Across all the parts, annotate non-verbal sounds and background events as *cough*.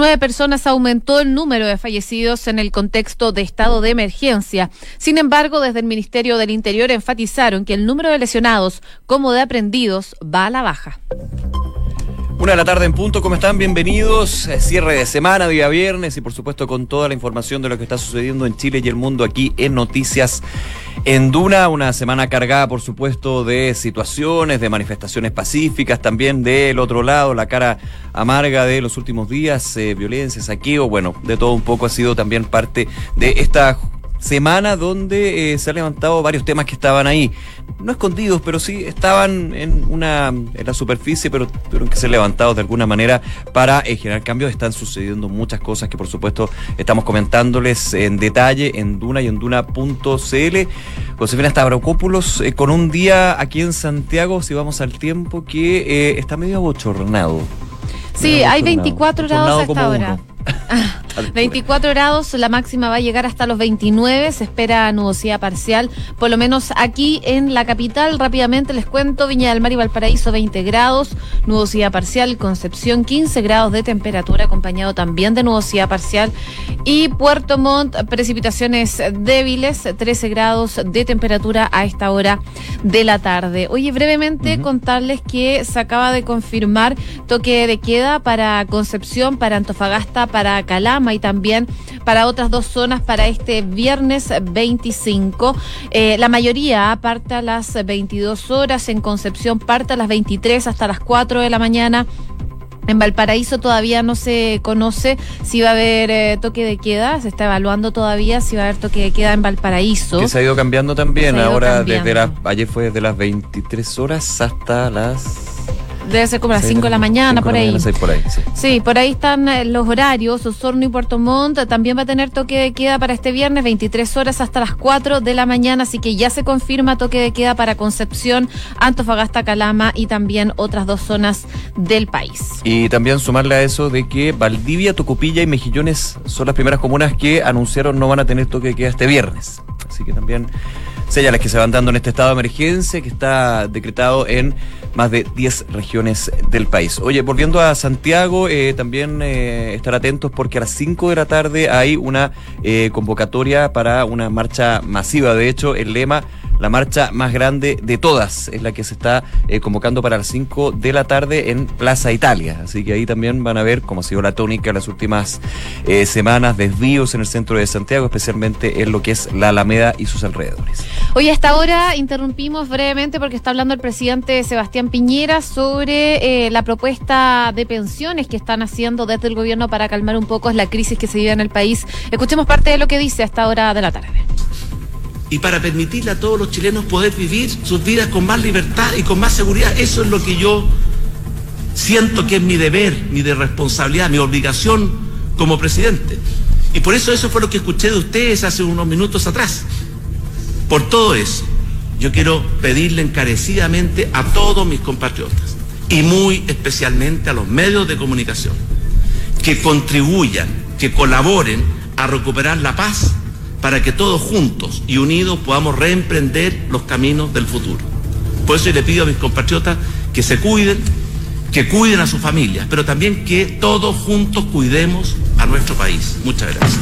nueve personas aumentó el número de fallecidos en el contexto de estado de emergencia. Sin embargo, desde el Ministerio del Interior enfatizaron que el número de lesionados como de aprendidos va a la baja. Una de la tarde en punto, ¿cómo están? Bienvenidos. Eh, cierre de semana, día viernes y por supuesto con toda la información de lo que está sucediendo en Chile y el mundo aquí en Noticias en Duna. Una semana cargada, por supuesto, de situaciones, de manifestaciones pacíficas, también del otro lado, la cara amarga de los últimos días, eh, violencia, saqueo, bueno, de todo un poco ha sido también parte de esta semana donde eh, se han levantado varios temas que estaban ahí, no escondidos, pero sí estaban en una en la superficie, pero tuvieron que ser levantados de alguna manera para eh, generar cambios. Están sucediendo muchas cosas que por supuesto estamos comentándoles en detalle en Duna y en Duna.cl. Josefina Stavrakopoulos eh, con un día aquí en Santiago, si vamos al tiempo, que está medio abochornado. Sí, hay 24 grados hasta ahora. *laughs* 24 grados, la máxima va a llegar hasta los 29, se espera nubosidad parcial, por lo menos aquí en la capital. Rápidamente les cuento, Viña del Mar y Valparaíso 20 grados, nubosidad parcial, Concepción 15 grados de temperatura, acompañado también de nubosidad parcial. Y Puerto Montt, precipitaciones débiles, 13 grados de temperatura a esta hora de la tarde. Oye, brevemente contarles que se acaba de confirmar toque de queda para Concepción, para Antofagasta, para Calama y también para otras dos zonas para este viernes 25. Eh, la mayoría parte a las 22 horas, en Concepción parte a las 23 hasta las 4 de la mañana. En Valparaíso todavía no se conoce si va a haber eh, toque de queda, se está evaluando todavía si va a haber toque de queda en Valparaíso. Que se ha ido cambiando también, ahora desde las, ayer fue desde las 23 horas hasta las Debe ser como las 5 de la mañana, por ahí. sí. por ahí están eh, los horarios. Osorno y Puerto Montt también va a tener toque de queda para este viernes, 23 horas hasta las 4 de la mañana. Así que ya se confirma toque de queda para Concepción, Antofagasta, Calama y también otras dos zonas del país. Y también sumarle a eso de que Valdivia, Tocopilla y Mejillones son las primeras comunas que anunciaron no van a tener toque de queda este viernes. Así que también señales que se van dando en este estado de emergencia que está decretado en más de 10 regiones del país. Oye, volviendo a Santiago, eh, también eh, estar atentos porque a las 5 de la tarde hay una eh, convocatoria para una marcha masiva. De hecho, el lema la marcha más grande de todas. Es la que se está eh, convocando para las 5 de la tarde en Plaza Italia. Así que ahí también van a ver cómo ha sido la tónica las últimas eh, semanas, desvíos en el centro de Santiago, especialmente en lo que es la Alameda y sus alrededores. Hoy hasta ahora interrumpimos brevemente porque está hablando el presidente Sebastián Piñera sobre eh, la propuesta de pensiones que están haciendo desde el gobierno para calmar un poco la crisis que se vive en el país. Escuchemos parte de lo que dice hasta ahora de la tarde y para permitirle a todos los chilenos poder vivir sus vidas con más libertad y con más seguridad. Eso es lo que yo siento que es mi deber, mi de responsabilidad, mi obligación como presidente. Y por eso eso fue lo que escuché de ustedes hace unos minutos atrás. Por todo eso, yo quiero pedirle encarecidamente a todos mis compatriotas y muy especialmente a los medios de comunicación que contribuyan, que colaboren a recuperar la paz para que todos juntos y unidos podamos reemprender los caminos del futuro. Por eso le pido a mis compatriotas que se cuiden, que cuiden a sus familias, pero también que todos juntos cuidemos a nuestro país. Muchas gracias.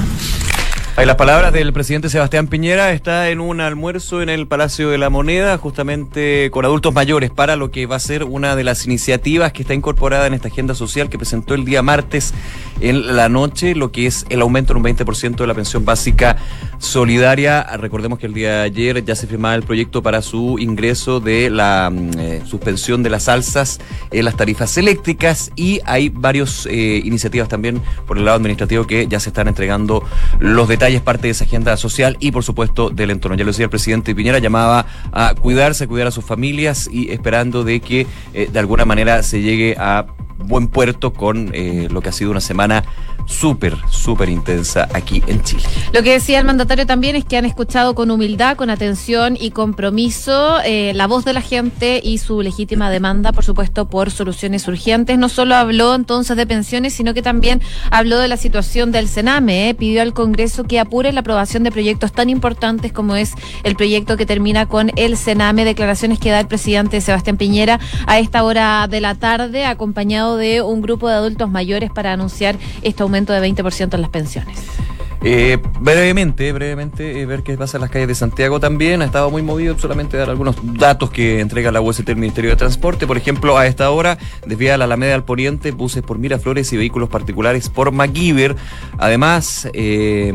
Hay las palabras del presidente Sebastián Piñera. Está en un almuerzo en el Palacio de la Moneda, justamente con adultos mayores, para lo que va a ser una de las iniciativas que está incorporada en esta agenda social que presentó el día martes en la noche, lo que es el aumento en un 20% de la pensión básica solidaria. Recordemos que el día de ayer ya se firmaba el proyecto para su ingreso de la mm, eh, suspensión de las alzas en las tarifas eléctricas y hay varias eh, iniciativas también por el lado administrativo que ya se están entregando los detalles es parte de esa agenda social y por supuesto del entorno. Ya lo decía el presidente Piñera, llamaba a cuidarse, a cuidar a sus familias y esperando de que eh, de alguna manera se llegue a buen puerto con eh, lo que ha sido una semana súper, súper intensa aquí en Chile. Lo que decía el mandatario también es que han escuchado con humildad, con atención y compromiso eh, la voz de la gente y su legítima demanda, por supuesto, por soluciones urgentes. No solo habló entonces de pensiones, sino que también habló de la situación del Sename. Eh. Pidió al Congreso que apure la aprobación de proyectos tan importantes como es el proyecto que termina con el Sename. Declaraciones que da el presidente Sebastián Piñera a esta hora de la tarde, acompañado de un grupo de adultos mayores para anunciar este aumento de 20% en las pensiones. Eh, brevemente, brevemente, eh, ver qué pasa en las calles de Santiago también. Ha estado muy movido, solamente dar algunos datos que entrega la UST el Ministerio de Transporte. Por ejemplo, a esta hora, desvía la Alameda al Poniente, buses por Miraflores y vehículos particulares por MacGyver. Además, eh,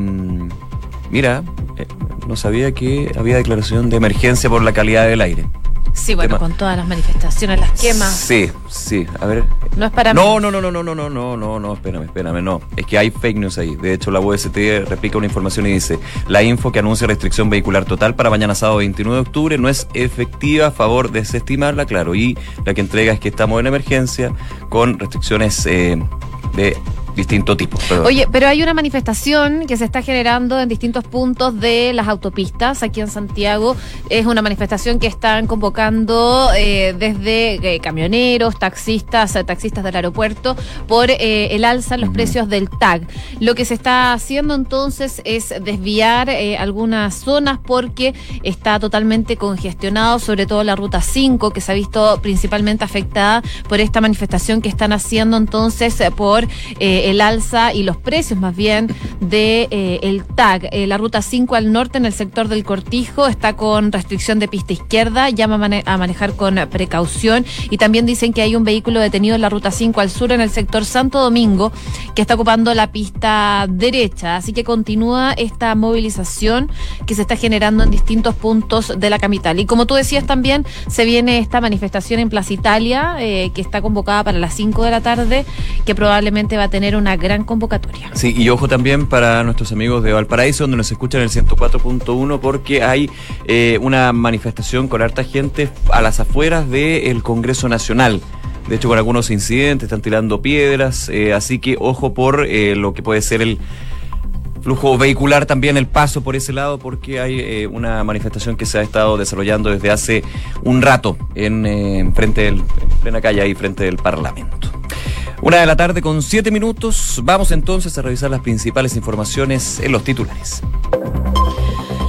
mira, no sabía que había declaración de emergencia por la calidad del aire. Sí, bueno, con todas las manifestaciones, las quemas. Sí, sí, a ver. No es para no, no, no, no, no, no, no, no, no, no, espérame, espérame, no. Es que hay fake news ahí. De hecho, la UST replica una información y dice, la info que anuncia restricción vehicular total para mañana sábado 29 de octubre no es efectiva, a favor de desestimarla, claro. Y la que entrega es que estamos en emergencia con restricciones eh, de distinto tipo. Oye, pero hay una manifestación que se está generando en distintos puntos de las autopistas aquí en Santiago. Es una manifestación que están convocando eh, desde eh, camioneros, taxistas, eh, taxistas del aeropuerto por el alza en los precios del TAG. Lo que se está haciendo entonces es desviar algunas zonas porque está totalmente congestionado, sobre todo la ruta 5 que se ha visto principalmente afectada por esta manifestación que están haciendo entonces por el alza y los precios más bien de eh, el TAG. Eh, la ruta 5 al norte en el sector del Cortijo está con restricción de pista izquierda, llama a, manejar con precaución y también dicen que hay un vehículo detenido en la ruta 5 al sur en el sector Santo Domingo que está ocupando la pista derecha. Así que continúa esta movilización que se está generando en distintos puntos de la capital. Y como tú decías también, se viene esta manifestación en Plaza Italia eh, que está convocada para las 5 de la tarde, que probablemente va a tener una gran convocatoria. Sí, y ojo también para nuestros amigos de Valparaíso, donde nos escuchan en el 104.1, porque hay eh, una manifestación con harta gente a las afueras del Congreso Nacional. De hecho, con algunos incidentes, están tirando piedras, eh, así que ojo por eh, lo que puede ser el flujo vehicular también el paso por ese lado porque hay una manifestación que se ha estado desarrollando desde hace un rato en, frente del, en plena calle ahí frente del Parlamento. Una de la tarde con siete minutos. Vamos entonces a revisar las principales informaciones en los titulares.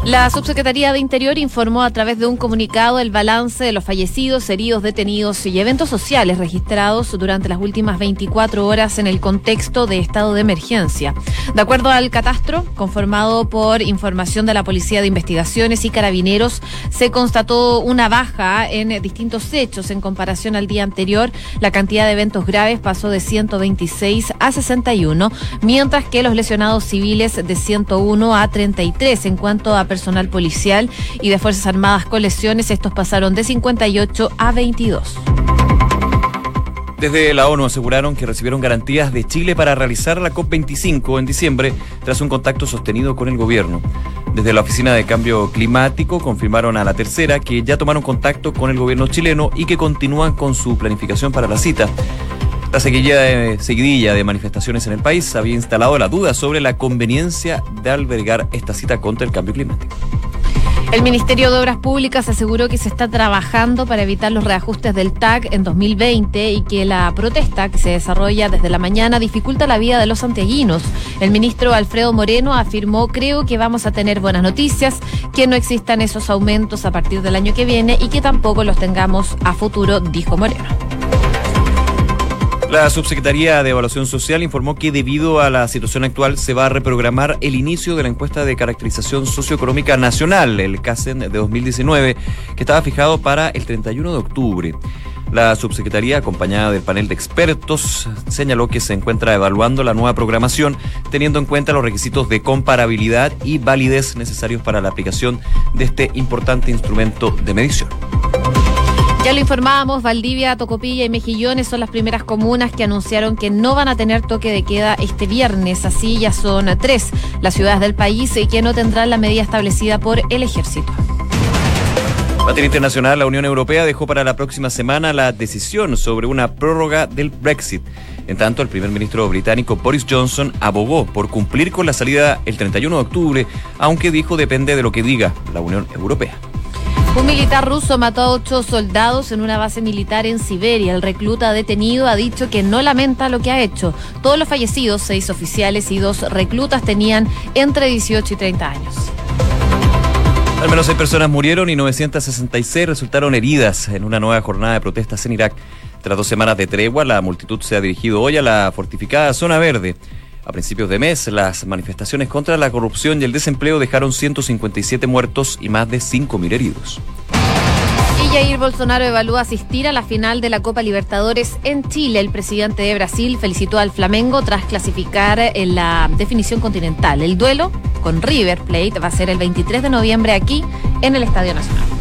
La Subsecretaría de Interior informó a través de un comunicado el balance de los fallecidos, heridos, detenidos y eventos sociales registrados durante las últimas 24 horas en el contexto de estado de emergencia. De acuerdo al catastro, conformado por información de la Policía de Investigaciones y Carabineros, se constató una baja en distintos hechos en comparación al día anterior. La cantidad de eventos graves pasó de 126 a 61, mientras que los lesionados civiles de 101 a 33 en cuanto a personal policial y de Fuerzas Armadas con lesiones. Estos pasaron de 58 a 22. Desde la ONU aseguraron que recibieron garantías de Chile para realizar la COP25 en diciembre tras un contacto sostenido con el gobierno. Desde la Oficina de Cambio Climático confirmaron a la tercera que ya tomaron contacto con el gobierno chileno y que continúan con su planificación para la cita. La seguidilla de, seguidilla de manifestaciones en el país había instalado la duda sobre la conveniencia de albergar esta cita contra el cambio climático. El Ministerio de Obras Públicas aseguró que se está trabajando para evitar los reajustes del TAC en 2020 y que la protesta que se desarrolla desde la mañana dificulta la vida de los santiaguinos. El ministro Alfredo Moreno afirmó, creo que vamos a tener buenas noticias, que no existan esos aumentos a partir del año que viene y que tampoco los tengamos a futuro, dijo Moreno. La Subsecretaría de Evaluación Social informó que debido a la situación actual se va a reprogramar el inicio de la encuesta de caracterización socioeconómica nacional, el CASEN de 2019, que estaba fijado para el 31 de octubre. La subsecretaría, acompañada del panel de expertos, señaló que se encuentra evaluando la nueva programación, teniendo en cuenta los requisitos de comparabilidad y validez necesarios para la aplicación de este importante instrumento de medición. Ya lo informábamos, Valdivia, Tocopilla y Mejillones son las primeras comunas que anunciaron que no van a tener toque de queda este viernes. Así ya son tres las ciudades del país y que no tendrán la medida establecida por el ejército. Materia internacional, la Unión Europea dejó para la próxima semana la decisión sobre una prórroga del Brexit. En tanto, el primer ministro británico Boris Johnson abogó por cumplir con la salida el 31 de octubre, aunque dijo depende de lo que diga la Unión Europea. Un militar ruso mató a ocho soldados en una base militar en Siberia. El recluta detenido ha dicho que no lamenta lo que ha hecho. Todos los fallecidos, seis oficiales y dos reclutas, tenían entre 18 y 30 años. Al menos seis personas murieron y 966 resultaron heridas en una nueva jornada de protestas en Irak. Tras dos semanas de tregua, la multitud se ha dirigido hoy a la fortificada zona verde. A principios de mes, las manifestaciones contra la corrupción y el desempleo dejaron 157 muertos y más de 5.000 heridos. Y Jair Bolsonaro evalúa asistir a la final de la Copa Libertadores en Chile. El presidente de Brasil felicitó al Flamengo tras clasificar en la definición continental. El duelo con River Plate va a ser el 23 de noviembre aquí en el Estadio Nacional.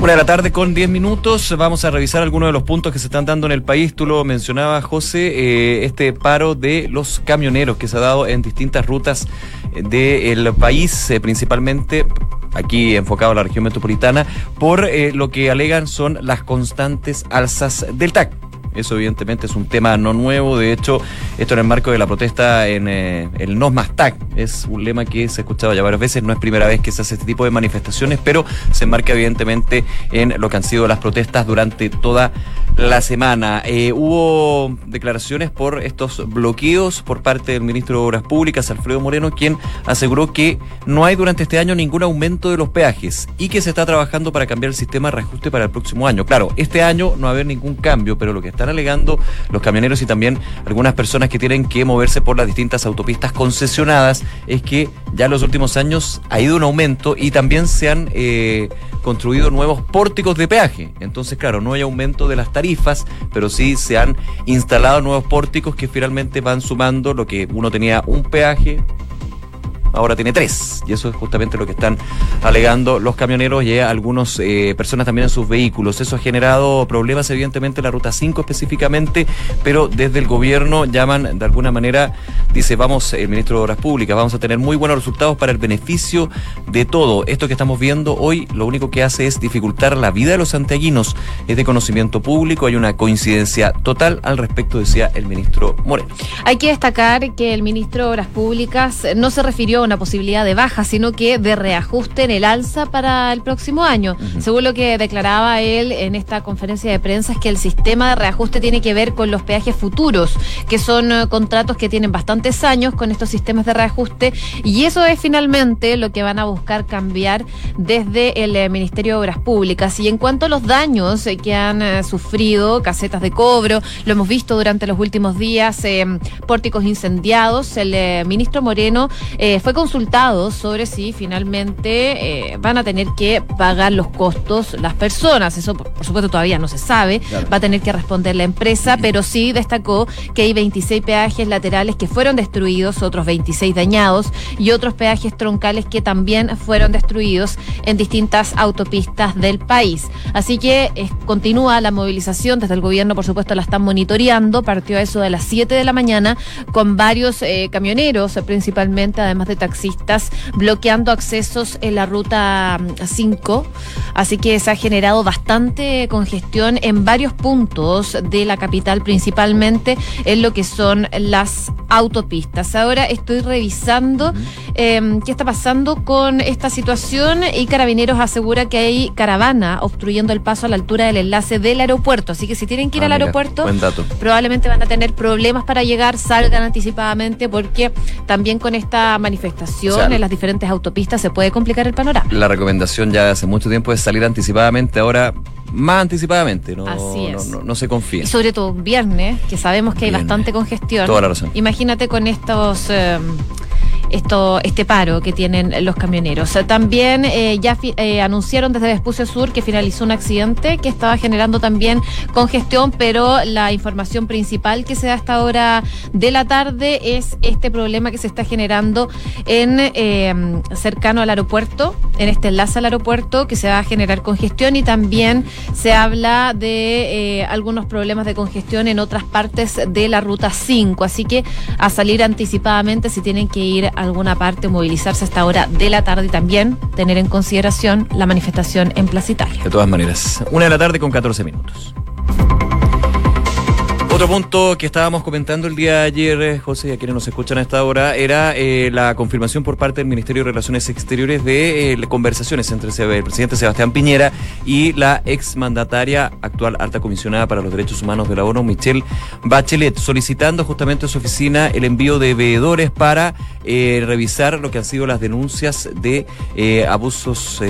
Una de la tarde con 10 minutos. Vamos a revisar algunos de los puntos que se están dando en el país. Tú lo mencionabas, José, eh, este paro de los camioneros que se ha dado en distintas rutas del país, eh, principalmente aquí enfocado a la región metropolitana, por eh, lo que alegan son las constantes alzas del TAC. Eso evidentemente es un tema no nuevo, de hecho, esto en el marco de la protesta en eh, el No Más TAC, es un lema que se ha escuchado ya varias veces, no es primera vez que se hace este tipo de manifestaciones, pero se enmarca evidentemente en lo que han sido las protestas durante toda la semana. Eh, hubo declaraciones por estos bloqueos por parte del ministro de Obras Públicas, Alfredo Moreno, quien aseguró que no hay durante este año ningún aumento de los peajes y que se está trabajando para cambiar el sistema de reajuste para el próximo año. Claro, este año no va a haber ningún cambio, pero lo que están alegando los camioneros y también algunas personas que tienen que moverse por las distintas autopistas concesionadas es que ya en los últimos años ha ido un aumento y también se han eh, construido nuevos pórticos de peaje. Entonces, claro, no hay aumento de las tarifas, pero sí se han instalado nuevos pórticos que finalmente van sumando lo que uno tenía un peaje, ahora tiene tres. Y eso es justamente lo que están alegando los camioneros y algunas eh, personas también en sus vehículos. Eso ha generado problemas, evidentemente, en la ruta 5 específicamente, pero desde el gobierno llaman de alguna manera, dice, vamos, el ministro de Obras Públicas, vamos a tener muy buenos resultados para el beneficio de todo. Esto que estamos viendo hoy lo único que hace es dificultar la vida de los santiaguinos. Es de conocimiento público, hay una coincidencia total al respecto, decía el ministro Moreno. Hay que destacar que el ministro de Obras Públicas no se refirió una posibilidad de baja, sino que de reajuste en el alza para el próximo año. Según lo que declaraba él en esta conferencia de prensa, es que el sistema de reajuste tiene que ver con los peajes futuros, que son eh, contratos que tienen bastantes años con estos sistemas de reajuste, y eso es finalmente lo que van a buscar cambiar desde el eh, Ministerio de Obras Públicas. Y en cuanto a los daños eh, que han sufrido, casetas de cobro, lo hemos visto durante los últimos días, pórticos incendiados, el ministro Moreno fue consultado sobre si finalmente eh, van a tener que pagar los costos las personas. Eso, por, supuesto, todavía no se sabe. Va a tener que responder la empresa, pero sí destacó que hay 26 peajes laterales que fueron destruidos, otros 26 dañados y otros peajes troncales que también fueron destruidos en distintas autopistas del país. Así que eh, continúa la movilización. Desde el gobierno, por supuesto, la están monitoreando. Partió a eso de las 7 de la mañana con varios eh, camioneros, principalmente, además de taxistas bloqueando accesos en la ruta 5. Mm, Así que se ha generado bastante congestión en varios puntos de la capital, principalmente en lo que son las autopistas. Ahora estoy revisando em, qué está pasando con esta situación y Carabineros asegura que hay caravana obstruyendo el paso a la altura del enlace del aeropuerto. Así que si tienen que ir ah, al aeropuerto, probablemente van a tener problemas para llegar, salgan anticipadamente porque también con esta manifestación manifestación en las diferentes autopistas se puede complicar el panorama. La recomendación ya de hace mucho tiempo es salir anticipadamente, ahora más anticipadamente, no, no, se confía. Y sobre todo un viernes, que sabemos que hay bastante congestión. Toda la razón. Imagínate con estos... Eh, esto, este paro que tienen los camioneros. También eh, ya eh, anunciaron desde Vespucio Sur que finalizó un accidente que estaba generando también congestión, pero la información principal que se da a esta hora de la tarde es este problema que se está generando en eh, cercano al aeropuerto, en este enlace al aeropuerto, que se va a generar congestión y también se habla de algunos problemas de congestión en otras partes de la ruta 5. Así que a salir anticipadamente si tienen que ir alguna parte, movilizarse a esta hora de la tarde y también tener en consideración la manifestación en Plaza Italia. De todas maneras, una de la tarde con 14 minutos. Otro punto que estábamos comentando el día de ayer, eh, José, y a quienes nos escuchan a esta hora, era eh, la confirmación por parte del Ministerio de Relaciones Exteriores de eh, conversaciones entre el presidente Sebastián Piñera y la exmandataria actual alta comisionada para los derechos humanos de la ONU, Michelle Bachelet, solicitando justamente a su oficina el envío de veedores para revisar lo que han sido las denuncias de abusos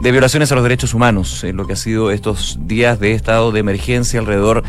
de violaciones a los derechos humanos en lo que ha sido estos días de estado de emergencia alrededor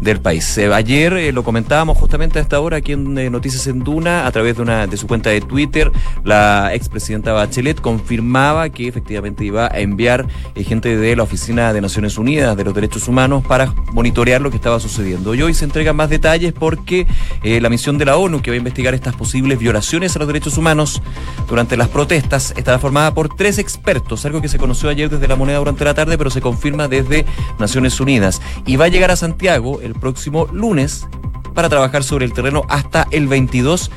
del país. Eh, ayer eh, lo comentábamos justamente a esta hora aquí en eh, Noticias en Duna, a través de una de su cuenta de Twitter, la expresidenta Bachelet confirmaba que efectivamente iba a enviar gente de la Oficina de Naciones Unidas de los Derechos Humanos para monitorear lo que estaba sucediendo. Y hoy se entregan más detalles porque la misión de la ONU que va a investigar estas posibles violaciones a los derechos humanos durante las protestas estará formada por tres expertos, algo que se conoció ayer desde la moneda durante la tarde, pero se confirma desde Naciones Unidas. Y va a llegar a Santiago el próximo lunes para trabajar sobre el terreno hasta el 22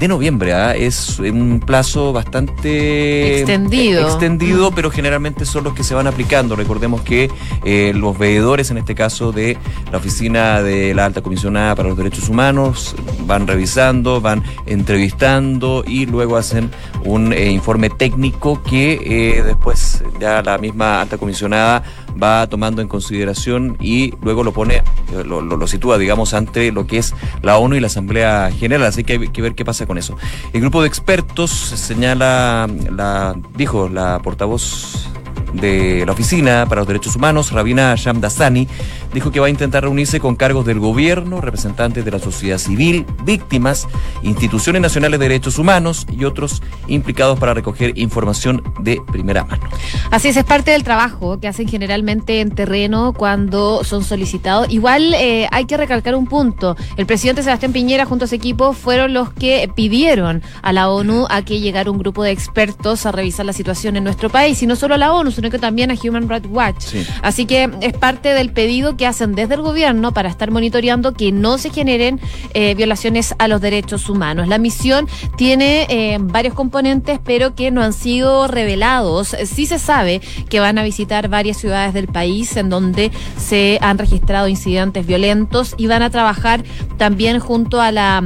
de noviembre. ¿ah? Es un plazo bastante extendido, extendido pero generalmente son los que se van aplicando. Recordemos que eh, los veedores, en este caso de la Oficina de la Alta Comisionada para los Derechos Humanos, van revisando, van entrevistando y luego hacen un eh, informe técnico que eh, después ya la misma Alta Comisionada va tomando en consideración y luego lo pone, lo, lo, sitúa, digamos, ante lo que es la ONU y la Asamblea General. Así que hay que ver qué pasa con eso. El grupo de expertos señala, la, dijo la portavoz de la Oficina para los Derechos Humanos, Rabina Shamdasani, dijo que va a intentar reunirse con cargos del gobierno, representantes de la sociedad civil, víctimas, instituciones nacionales de derechos humanos y otros implicados para recoger información de primera mano. Así es, es parte del trabajo que hacen generalmente en terreno cuando son solicitados. Igual eh, hay que recalcar un punto. El presidente Sebastián Piñera junto a su equipo fueron los que pidieron a la ONU a que llegara un grupo de expertos a revisar la situación en nuestro país, y no solo a la ONU, sino que también a Human Rights Watch. Así que es parte del pedido que hacen desde el gobierno para estar monitoreando que no se generen eh, violaciones a los derechos humanos. La misión tiene eh, varios componentes, pero que no han sido revelados. Sí se sabe que van a visitar varias ciudades del país en donde se han registrado incidentes violentos y van a trabajar también junto a la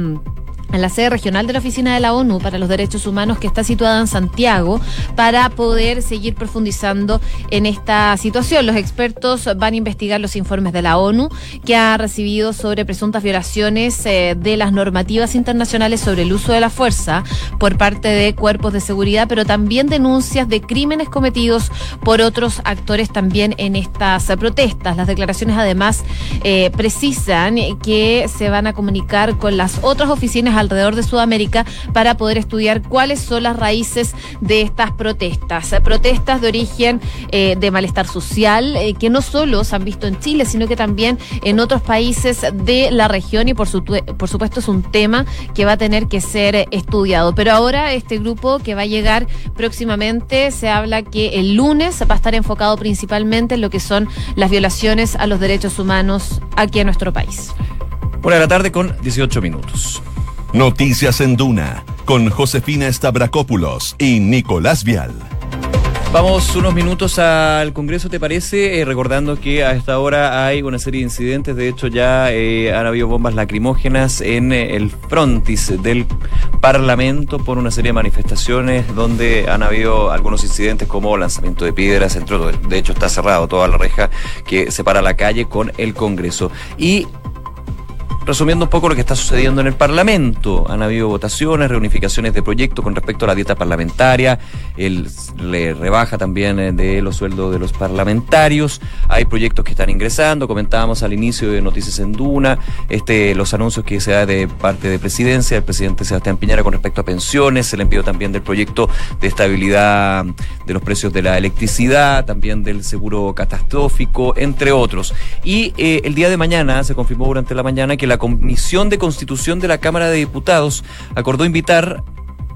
en la sede regional de la Oficina de la ONU para los Derechos Humanos que está situada en Santiago para poder seguir profundizando en esta situación. Los expertos van a investigar los informes de la ONU que ha recibido sobre presuntas violaciones eh, de las normativas internacionales sobre el uso de la fuerza por parte de cuerpos de seguridad, pero también denuncias de crímenes cometidos por otros actores también en estas protestas. Las declaraciones además eh, precisan que se van a comunicar con las otras oficinas alrededor de Sudamérica para poder estudiar cuáles son las raíces de estas protestas. Protestas de origen eh, de malestar social, eh, que no solo se han visto en Chile, sino que también en otros países de la región y por, supuesto es un tema que va a tener que ser estudiado. Pero ahora este grupo que va a llegar próximamente, se habla que el lunes va a estar enfocado principalmente en lo que son las violaciones a los derechos humanos aquí en nuestro país. Buenas de la tarde con 18 minutos. Noticias en Duna con Josefina Stavrakopoulos y Nicolás Vial. Vamos unos minutos al Congreso, ¿te parece? Eh, recordando que a esta hora hay una serie de incidentes, de hecho ya eh, han habido bombas lacrimógenas en eh, el frontis del Parlamento por una serie de manifestaciones donde han habido algunos incidentes como lanzamiento de piedras, entre otros. De hecho está cerrado toda la reja que separa la calle con el Congreso. Y resumiendo un poco lo que está sucediendo en el Parlamento. Han habido votaciones, reunificaciones de proyectos con respecto a la dieta parlamentaria, el, le rebaja también eh, de los sueldos de los parlamentarios, hay proyectos que están ingresando, comentábamos al inicio de Noticias en Duna, este, los anuncios que se da de parte de presidencia, el presidente Sebastián Piñera con respecto a pensiones, el envío también del proyecto de estabilidad de los precios de la electricidad, también del seguro catastrófico, entre otros. Y eh, el día de mañana, se confirmó durante la mañana que la la Comisión de Constitución de la Cámara de Diputados acordó invitar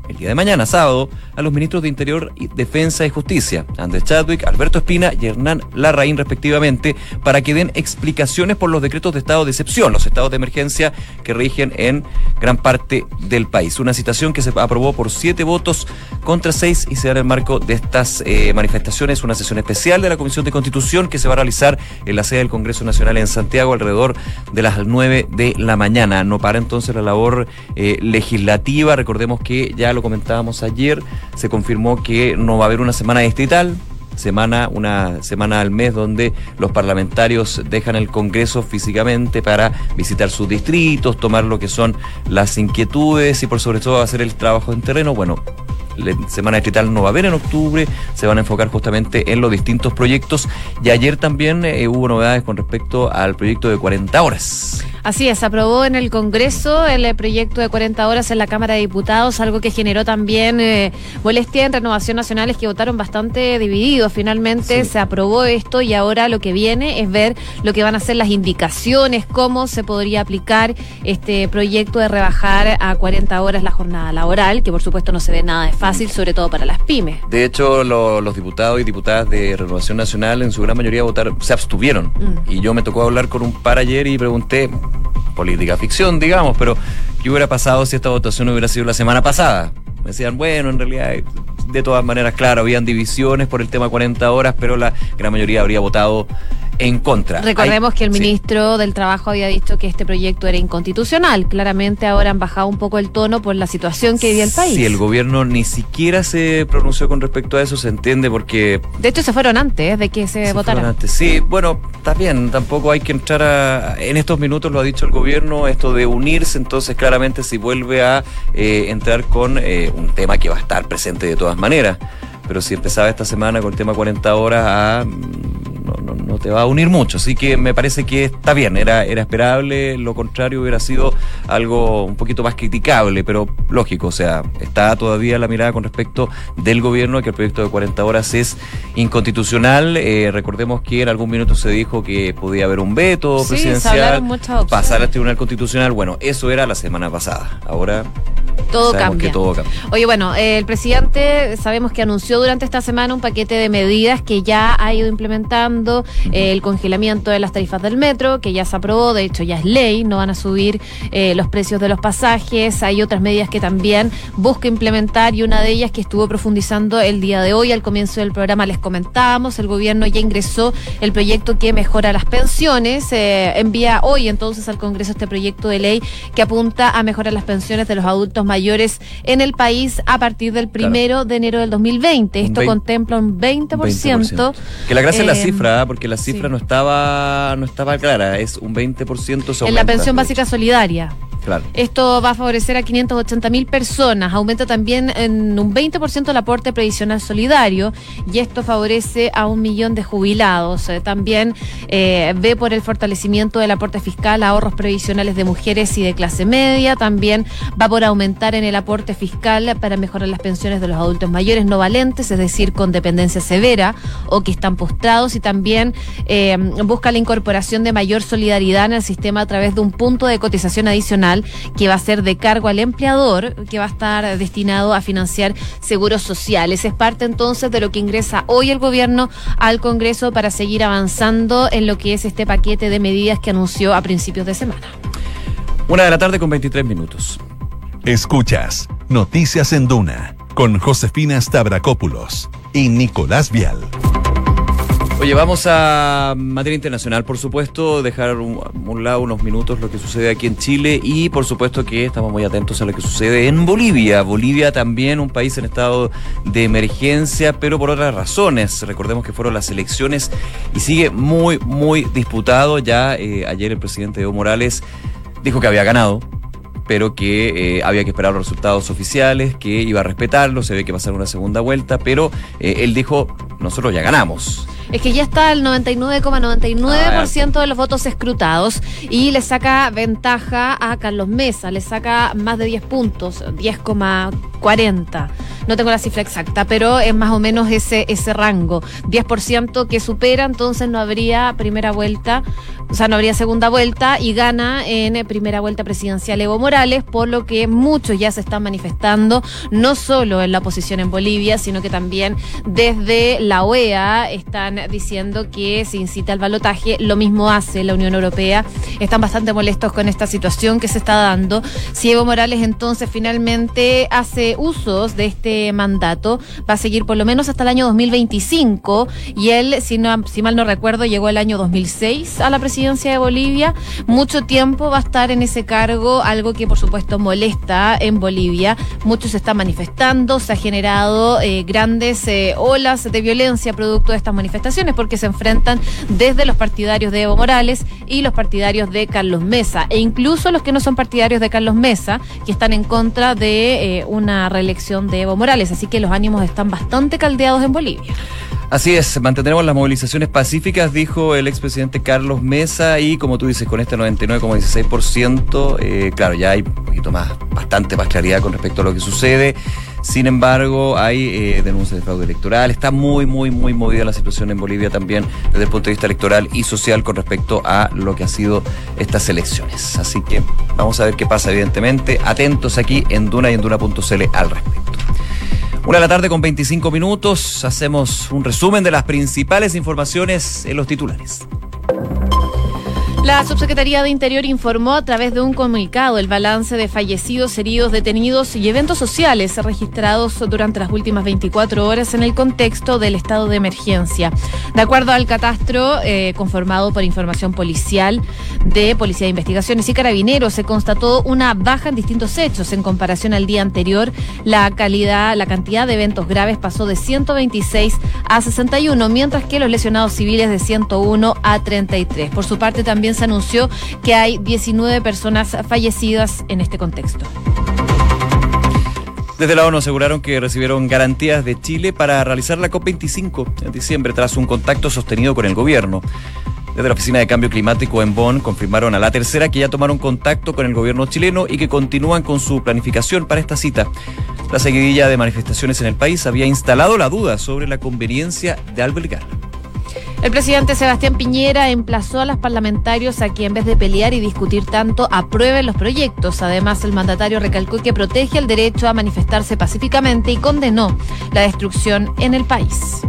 el día de mañana, sábado, a los ministros de Interior, Defensa y Justicia, Andrés Chadwick, Alberto Espina y Hernán Larraín, respectivamente, para que den explicaciones por los decretos de estado de excepción, los estados de emergencia que rigen en gran parte del país. Una citación que se aprobó por siete votos contra seis y se da en el marco de estas eh, manifestaciones una sesión especial de la Comisión de Constitución que se va a realizar en la sede del Congreso Nacional en Santiago alrededor de las nueve de la mañana. No para entonces la labor eh, legislativa. Recordemos que ya lo comentábamos ayer, se confirmó que no va a haber una semana distrital, semana, una semana al mes donde los parlamentarios dejan el Congreso físicamente para visitar sus distritos, tomar lo que son las inquietudes y por sobre todo hacer el trabajo en terreno. Bueno, la semana distrital no va a haber en octubre, se van a enfocar justamente en los distintos proyectos y ayer también eh, hubo novedades con respecto al proyecto de 40 horas. Así es, aprobó en el Congreso el eh, proyecto de 40 horas en la Cámara de Diputados, algo que generó también eh, molestia en Renovación Nacional, es que votaron bastante divididos. Finalmente se aprobó esto y ahora lo que viene es ver lo que van a ser las indicaciones, cómo se podría aplicar este proyecto de rebajar a 40 horas la jornada laboral, que por supuesto no se ve nada de fácil, sobre todo para las pymes. De hecho, los diputados y diputadas de Renovación Nacional en su gran mayoría votaron, se abstuvieron. Mm. Y yo me tocó hablar con un par ayer y pregunté, política ficción, digamos, pero ¿qué hubiera pasado si esta votación hubiera sido la semana pasada? Me decían, bueno, en realidad, de todas maneras, claro, habían divisiones por el tema 40 horas, pero la gran mayoría habría votado en contra. Recordemos que el ministro del Trabajo había dicho que este proyecto era inconstitucional. Claramente ahora han bajado un poco el tono por la situación que vive el país. Sí, el gobierno ni siquiera se pronunció con respecto a eso, se entiende porque... De hecho, se fueron antes de que se, votara. Antes. Sí, bueno, está bien, tampoco hay que entrar a... En estos minutos lo ha dicho el gobierno, esto de unirse, entonces claramente si vuelve a eh, entrar con eh, un tema que va a estar presente de todas maneras. Pero si empezaba esta semana con el tema 40 horas a no, te va a unir mucho. Así que me parece que está bien, era, era esperable, lo contrario hubiera sido algo un poquito más criticable, pero lógico, o sea, está todavía la mirada con respecto del gobierno que el proyecto de 40 horas es inconstitucional. Eh, recordemos que en algún minuto se dijo que podía haber un veto presidencial, pasar al Tribunal Constitucional. Bueno, eso era la semana pasada. Ahora todo cambia. Oye, bueno, el presidente sabemos que anunció durante esta semana un paquete de medidas que ya ha ido implementando, eh, el congelamiento de las tarifas del metro, que ya se aprobó, de hecho ya es ley, no van a subir eh, los precios de los pasajes, hay otras medidas que también busca implementar y una de ellas que estuvo profundizando el día de hoy, al comienzo del programa les comentábamos, el gobierno ya ingresó el proyecto que mejora las pensiones, eh, envía hoy entonces al Congreso este proyecto de ley que apunta a mejorar las pensiones de los adultos mayores en el país a partir del primero de enero del 2020. Esto contempla un 20%. Que la gracia es la eh, cifra, ¿ah? porque la cifra no estaba no estaba clara, es un 20% En la pensión básica solidaria. Esto va a favorecer a 580 mil personas. Aumenta también en un 20% el aporte previsional solidario y esto favorece a un millón de jubilados. Eh, también eh, ve por el fortalecimiento del aporte fiscal a ahorros previsionales de mujeres y de clase media. También va por aumentar en el aporte fiscal para mejorar las pensiones de los adultos mayores no valentes, es decir, con dependencia severa o que están postrados. Y también eh, busca la incorporación de mayor solidaridad en el sistema a través de un punto de cotización adicional que va a ser de cargo al empleador, que va a estar destinado a financiar seguros sociales. Es parte entonces de lo que ingresa hoy el gobierno al Congreso para seguir avanzando en lo que es este paquete de medidas que anunció a principios de semana. Una de la tarde con 23 minutos. Escuchas Noticias en Duna con Josefina Stavrakopoulos y Nicolás Vial. Oye, vamos a materia internacional, por supuesto, dejar un, un, lado unos minutos lo que sucede aquí en Chile y por supuesto que estamos muy atentos a lo que sucede en Bolivia. Bolivia también un país en estado de emergencia, pero por otras razones. Recordemos que fueron las elecciones y sigue muy, muy disputado. Ya eh, ayer el presidente Evo Morales dijo que había ganado, pero que eh, había que esperar los resultados oficiales, que iba a respetarlo, se ve que ser una segunda vuelta, pero eh, él dijo, nosotros ya ganamos. Es que ya está el 99,99% ah, de los votos escrutados y le saca ventaja a Carlos Mesa, le saca más de 10 puntos, 10,40 no tengo la cifra exacta, pero es más o menos ese, ese rango. 10% que supera, entonces no habría primera vuelta, o sea, no habría segunda vuelta y gana en primera vuelta presidencial Evo Morales, por lo que muchos ya se están manifestando, no solo en la oposición en Bolivia, sino que también desde la OEA están diciendo que se incita al balotaje. Lo mismo hace la Unión Europea. Están bastante molestos con esta situación que se está dando. Si Evo Morales entonces finalmente hace usos de este mandato va a seguir por lo menos hasta el año 2025 y él, si, no, si mal no recuerdo, llegó el año 2006 a la presidencia de Bolivia. Mucho tiempo va a estar en ese cargo, algo que por supuesto molesta en Bolivia. Muchos se están manifestando, se ha generado eh, grandes eh, olas de violencia producto de estas manifestaciones porque se enfrentan desde los partidarios de Evo Morales y los partidarios de Carlos Mesa e incluso los que no son partidarios de Carlos Mesa, que están en contra de eh, una reelección de Evo Morales así que los ánimos están bastante caldeados en Bolivia. Así es, mantendremos las movilizaciones pacíficas, dijo el expresidente Carlos Mesa, y como tú dices, con este 99,16%, eh, claro, ya hay un poquito más, bastante más claridad con respecto a lo que sucede. Sin embargo, hay eh, denuncias de fraude electoral. Está muy, muy, muy movida la situación en Bolivia también desde el punto de vista electoral y social con respecto a lo que ha sido estas elecciones. Así que vamos a ver qué pasa, evidentemente. Atentos aquí en Duna y en Duna.cl al respecto. Una de la tarde con 25 minutos. Hacemos un resumen de las principales informaciones en los titulares. La Subsecretaría de Interior informó a través de un comunicado el balance de fallecidos, heridos, detenidos y eventos sociales registrados durante las últimas 24 horas en el contexto del estado de emergencia. De acuerdo al catastro eh, conformado por información policial de Policía de Investigaciones y Carabineros, se constató una baja en distintos hechos. En comparación al día anterior, la calidad, la cantidad de eventos graves pasó de 126 a 61, mientras que los lesionados civiles de 101 a 33. Por su parte, también se anunció que hay 19 personas fallecidas en este contexto. Desde la ONU aseguraron que recibieron garantías de Chile para realizar la COP25 en diciembre tras un contacto sostenido con el gobierno. Desde la Oficina de Cambio Climático en Bonn confirmaron a la tercera que ya tomaron contacto con el gobierno chileno y que continúan con su planificación para esta cita. La seguidilla de manifestaciones en el país había instalado la duda sobre la conveniencia de albergar. El presidente Sebastián Piñera emplazó a los parlamentarios a que en vez de pelear y discutir tanto, aprueben los proyectos. Además, el mandatario recalcó que protege el derecho a manifestarse pacíficamente y condenó la destrucción en el país.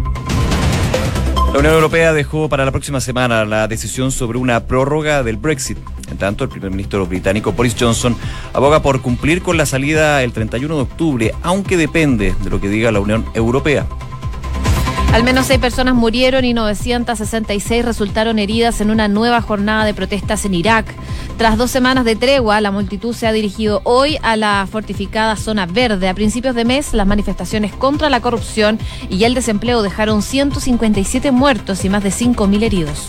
La Unión Europea dejó para la próxima semana la decisión sobre una prórroga del Brexit. En tanto, el primer ministro británico Boris Johnson aboga por cumplir con la salida el 31 de octubre, aunque depende de lo que diga la Unión Europea. Al menos seis personas murieron y 966 resultaron heridas en una nueva jornada de protestas en Irak. Tras dos semanas de tregua, la multitud se ha dirigido hoy a la fortificada zona verde. A principios de mes, las manifestaciones contra la corrupción y el desempleo dejaron 157 muertos y más de 5.000 heridos.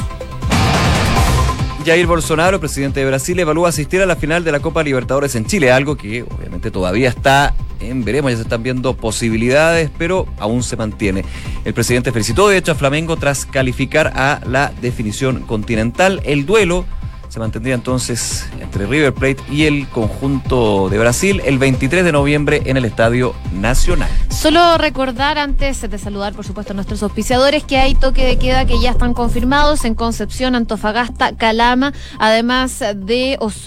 Jair Bolsonaro, presidente de Brasil, evalúa asistir a la final de la Copa Libertadores en Chile, algo que obviamente todavía está en veremos, ya se están viendo posibilidades, pero aún se mantiene. El presidente felicitó de hecho a Flamengo tras calificar a la definición continental. El duelo se mantendría entonces entre River Plate y el conjunto de Brasil el 23 de noviembre en el Estadio Nacional. Solo recordar antes de saludar por supuesto a nuestros auspiciadores que hay toque de queda que ya están confirmados en Concepción, Antofagasta, Calama, además de Osorno